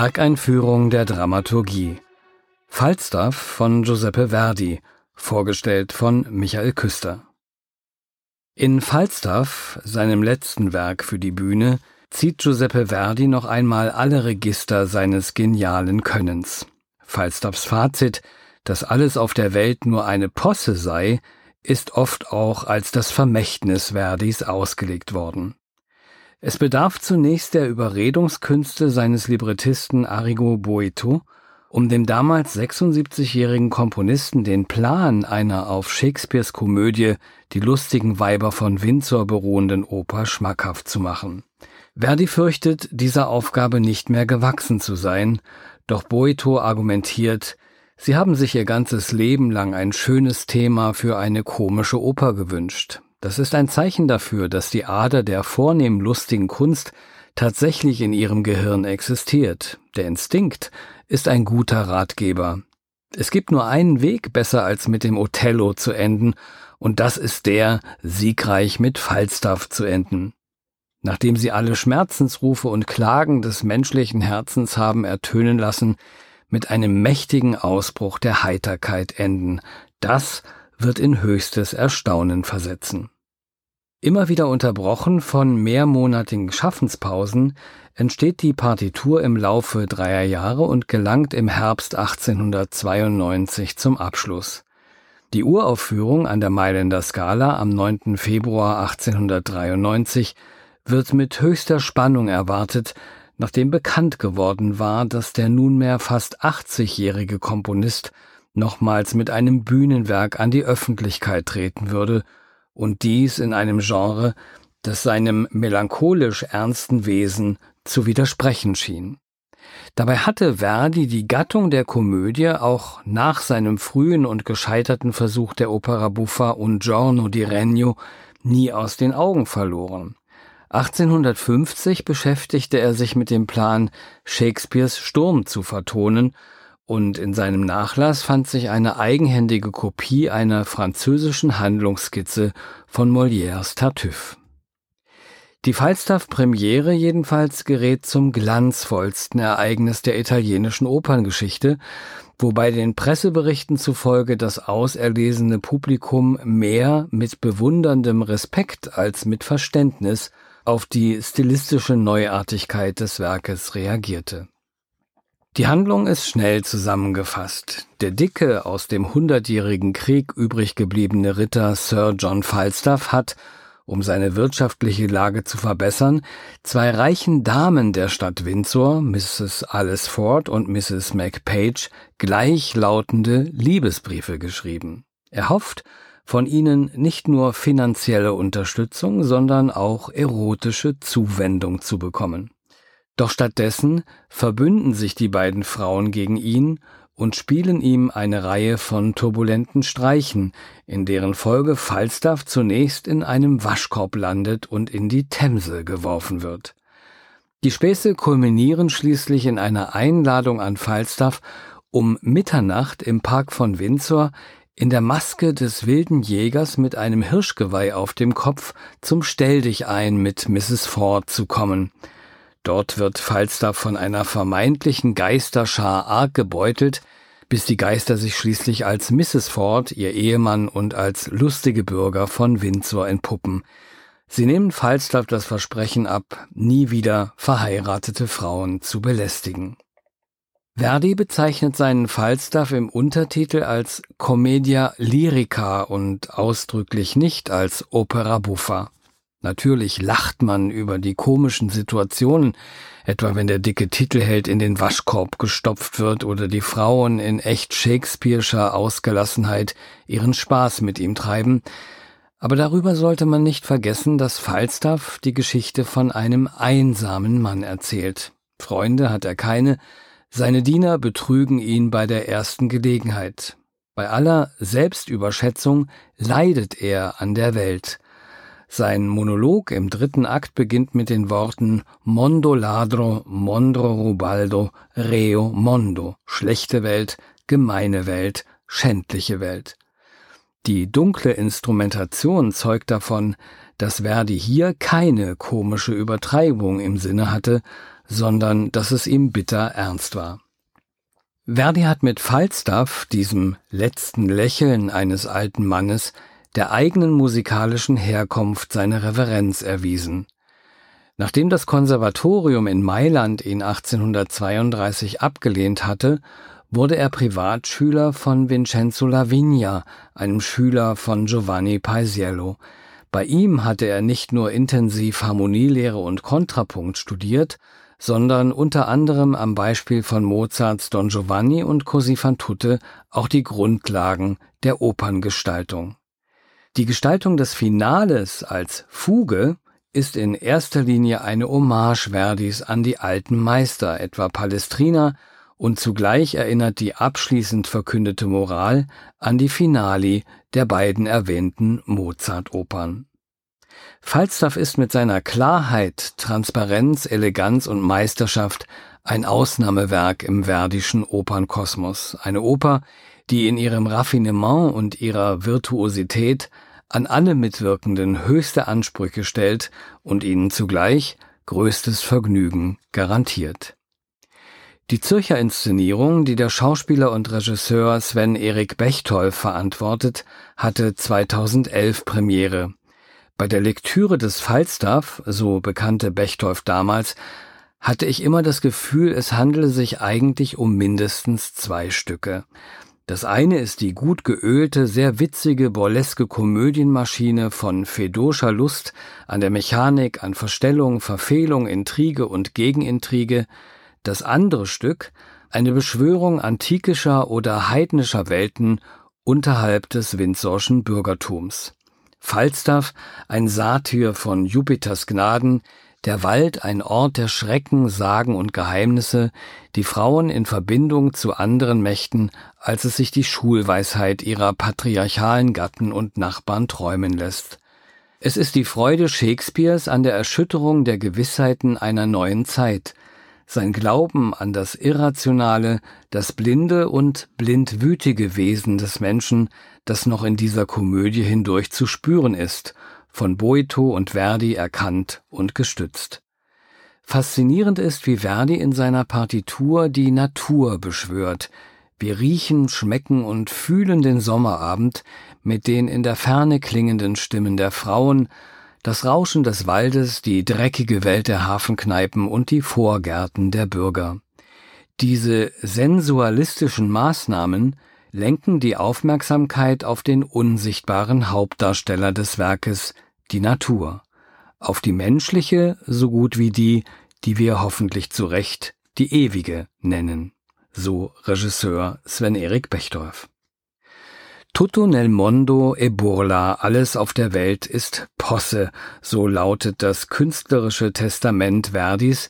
Werkeinführung der Dramaturgie. Falstaff von Giuseppe Verdi, vorgestellt von Michael Küster. In Falstaff, seinem letzten Werk für die Bühne, zieht Giuseppe Verdi noch einmal alle Register seines genialen Könnens. Falstaffs Fazit, dass alles auf der Welt nur eine Posse sei, ist oft auch als das Vermächtnis Verdis ausgelegt worden. Es bedarf zunächst der Überredungskünste seines Librettisten Arrigo Boito, um dem damals 76-jährigen Komponisten den Plan einer auf Shakespeares Komödie Die lustigen Weiber von Windsor beruhenden Oper schmackhaft zu machen. Verdi fürchtet, dieser Aufgabe nicht mehr gewachsen zu sein, doch Boito argumentiert, sie haben sich ihr ganzes Leben lang ein schönes Thema für eine komische Oper gewünscht. Das ist ein Zeichen dafür, dass die Ader der vornehm lustigen Kunst tatsächlich in ihrem Gehirn existiert. Der Instinkt ist ein guter Ratgeber. Es gibt nur einen Weg besser als mit dem Othello zu enden, und das ist der, siegreich mit Falstaff zu enden. Nachdem sie alle Schmerzensrufe und Klagen des menschlichen Herzens haben ertönen lassen, mit einem mächtigen Ausbruch der Heiterkeit enden. Das wird in höchstes Erstaunen versetzen. Immer wieder unterbrochen von mehrmonatigen Schaffenspausen entsteht die Partitur im Laufe dreier Jahre und gelangt im Herbst 1892 zum Abschluss. Die Uraufführung an der Mailänder Scala am 9. Februar 1893 wird mit höchster Spannung erwartet, nachdem bekannt geworden war, dass der nunmehr fast 80-jährige Komponist nochmals mit einem Bühnenwerk an die Öffentlichkeit treten würde, und dies in einem Genre, das seinem melancholisch ernsten Wesen zu widersprechen schien. Dabei hatte Verdi die Gattung der Komödie auch nach seinem frühen und gescheiterten Versuch der Opera buffa Un giorno di Regno nie aus den Augen verloren. 1850 beschäftigte er sich mit dem Plan, Shakespeares Sturm zu vertonen und in seinem Nachlass fand sich eine eigenhändige Kopie einer französischen Handlungsskizze von Molières Tartuffe. Die Falstaff-Premiere jedenfalls gerät zum glanzvollsten Ereignis der italienischen Operngeschichte, wobei den Presseberichten zufolge das auserlesene Publikum mehr mit bewunderndem Respekt als mit Verständnis auf die stilistische Neuartigkeit des Werkes reagierte. Die Handlung ist schnell zusammengefasst. Der dicke, aus dem Hundertjährigen Krieg übrig gebliebene Ritter Sir John Falstaff hat, um seine wirtschaftliche Lage zu verbessern, zwei reichen Damen der Stadt Windsor, Mrs. Alice Ford und Mrs. MacPage, gleichlautende Liebesbriefe geschrieben. Er hofft, von ihnen nicht nur finanzielle Unterstützung, sondern auch erotische Zuwendung zu bekommen. Doch stattdessen verbünden sich die beiden Frauen gegen ihn und spielen ihm eine Reihe von turbulenten Streichen, in deren Folge Falstaff zunächst in einem Waschkorb landet und in die Themse geworfen wird. Die Späße kulminieren schließlich in einer Einladung an Falstaff, um Mitternacht im Park von Windsor in der Maske des wilden Jägers mit einem Hirschgeweih auf dem Kopf zum Stelldichein mit Mrs. Ford zu kommen – Dort wird Falstaff von einer vermeintlichen Geisterschar arg gebeutelt, bis die Geister sich schließlich als Mrs. Ford, ihr Ehemann und als lustige Bürger von Windsor entpuppen. Sie nehmen Falstaff das Versprechen ab, nie wieder verheiratete Frauen zu belästigen. Verdi bezeichnet seinen Falstaff im Untertitel als Commedia Lyrica und ausdrücklich nicht als Opera buffa. Natürlich lacht man über die komischen Situationen, etwa wenn der dicke Titelheld in den Waschkorb gestopft wird oder die Frauen in echt Shakespeare'scher Ausgelassenheit ihren Spaß mit ihm treiben, aber darüber sollte man nicht vergessen, dass Falstaff die Geschichte von einem einsamen Mann erzählt. Freunde hat er keine, seine Diener betrügen ihn bei der ersten Gelegenheit. Bei aller Selbstüberschätzung leidet er an der Welt, sein Monolog im dritten Akt beginnt mit den Worten Mondo ladro, mondro rubaldo, reo mondo, schlechte Welt, gemeine Welt, schändliche Welt. Die dunkle Instrumentation zeugt davon, dass Verdi hier keine komische Übertreibung im Sinne hatte, sondern dass es ihm bitter ernst war. Verdi hat mit Falstaff, diesem letzten Lächeln eines alten Mannes, der eigenen musikalischen Herkunft seine Reverenz erwiesen. Nachdem das Konservatorium in Mailand ihn 1832 abgelehnt hatte, wurde er Privatschüler von Vincenzo Lavigna, einem Schüler von Giovanni Paisiello. Bei ihm hatte er nicht nur intensiv Harmonielehre und Kontrapunkt studiert, sondern unter anderem am Beispiel von Mozarts Don Giovanni und Così fan tutte auch die Grundlagen der Operngestaltung. Die Gestaltung des Finales als Fuge ist in erster Linie eine Hommage Verdis an die alten Meister, etwa Palestrina und zugleich erinnert die abschließend verkündete Moral an die Finali der beiden erwähnten Mozart-Opern. Falstaff ist mit seiner Klarheit, Transparenz, Eleganz und Meisterschaft ein Ausnahmewerk im verdischen Opernkosmos, eine Oper, die in ihrem Raffinement und ihrer Virtuosität an alle Mitwirkenden höchste Ansprüche stellt und ihnen zugleich größtes Vergnügen garantiert. Die Zürcher Inszenierung, die der Schauspieler und Regisseur Sven Erik Bechtold verantwortet, hatte 2011 Premiere. Bei der Lektüre des Falstaff, so bekannte Bechtold damals, hatte ich immer das Gefühl, es handele sich eigentlich um mindestens zwei Stücke. Das eine ist die gut geölte, sehr witzige, burleske Komödienmaschine von Fedoscher Lust an der Mechanik, an Verstellung, Verfehlung, Intrige und Gegenintrige, das andere Stück eine Beschwörung antikischer oder heidnischer Welten unterhalb des Windsorschen Bürgertums. Falstaff ein Satyr von Jupiters Gnaden, der Wald ein Ort der Schrecken, Sagen und Geheimnisse, die Frauen in Verbindung zu anderen Mächten, als es sich die Schulweisheit ihrer patriarchalen Gatten und Nachbarn träumen lässt. Es ist die Freude Shakespeares an der Erschütterung der Gewissheiten einer neuen Zeit, sein Glauben an das irrationale, das blinde und blindwütige Wesen des Menschen, das noch in dieser Komödie hindurch zu spüren ist, von Boito und Verdi erkannt und gestützt. Faszinierend ist, wie Verdi in seiner Partitur die Natur beschwört. Wir riechen, schmecken und fühlen den Sommerabend mit den in der Ferne klingenden Stimmen der Frauen, das Rauschen des Waldes, die dreckige Welt der Hafenkneipen und die Vorgärten der Bürger. Diese sensualistischen Maßnahmen lenken die Aufmerksamkeit auf den unsichtbaren Hauptdarsteller des Werkes, die Natur, auf die menschliche so gut wie die, die wir hoffentlich zu Recht die ewige nennen, so Regisseur Sven Erik Bechdorf. Tutto nel mondo e burla, alles auf der Welt ist Posse, so lautet das künstlerische Testament Verdis,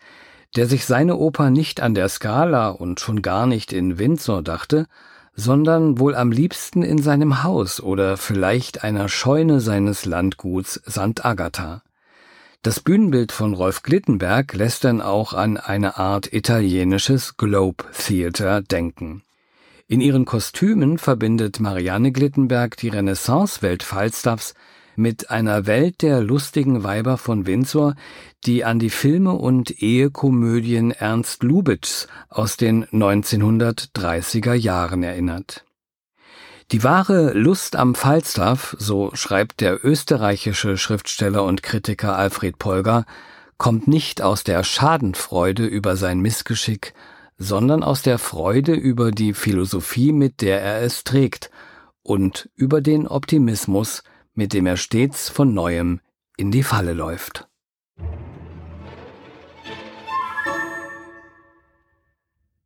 der sich seine Oper nicht an der Scala und schon gar nicht in Windsor dachte, sondern wohl am liebsten in seinem Haus oder vielleicht einer Scheune seines Landguts St. Agatha. Das Bühnenbild von Rolf Glittenberg lässt dann auch an eine Art italienisches Globe Theater denken. In ihren Kostümen verbindet Marianne Glittenberg die Renaissance-Welt Falstaffs mit einer Welt der lustigen Weiber von Windsor, die an die Filme und Ehekomödien Ernst Lubitschs aus den 1930er Jahren erinnert. Die wahre Lust am Falstaff, so schreibt der österreichische Schriftsteller und Kritiker Alfred Polger, kommt nicht aus der Schadenfreude über sein Missgeschick, sondern aus der Freude über die Philosophie, mit der er es trägt, und über den Optimismus, mit dem er stets von neuem in die Falle läuft.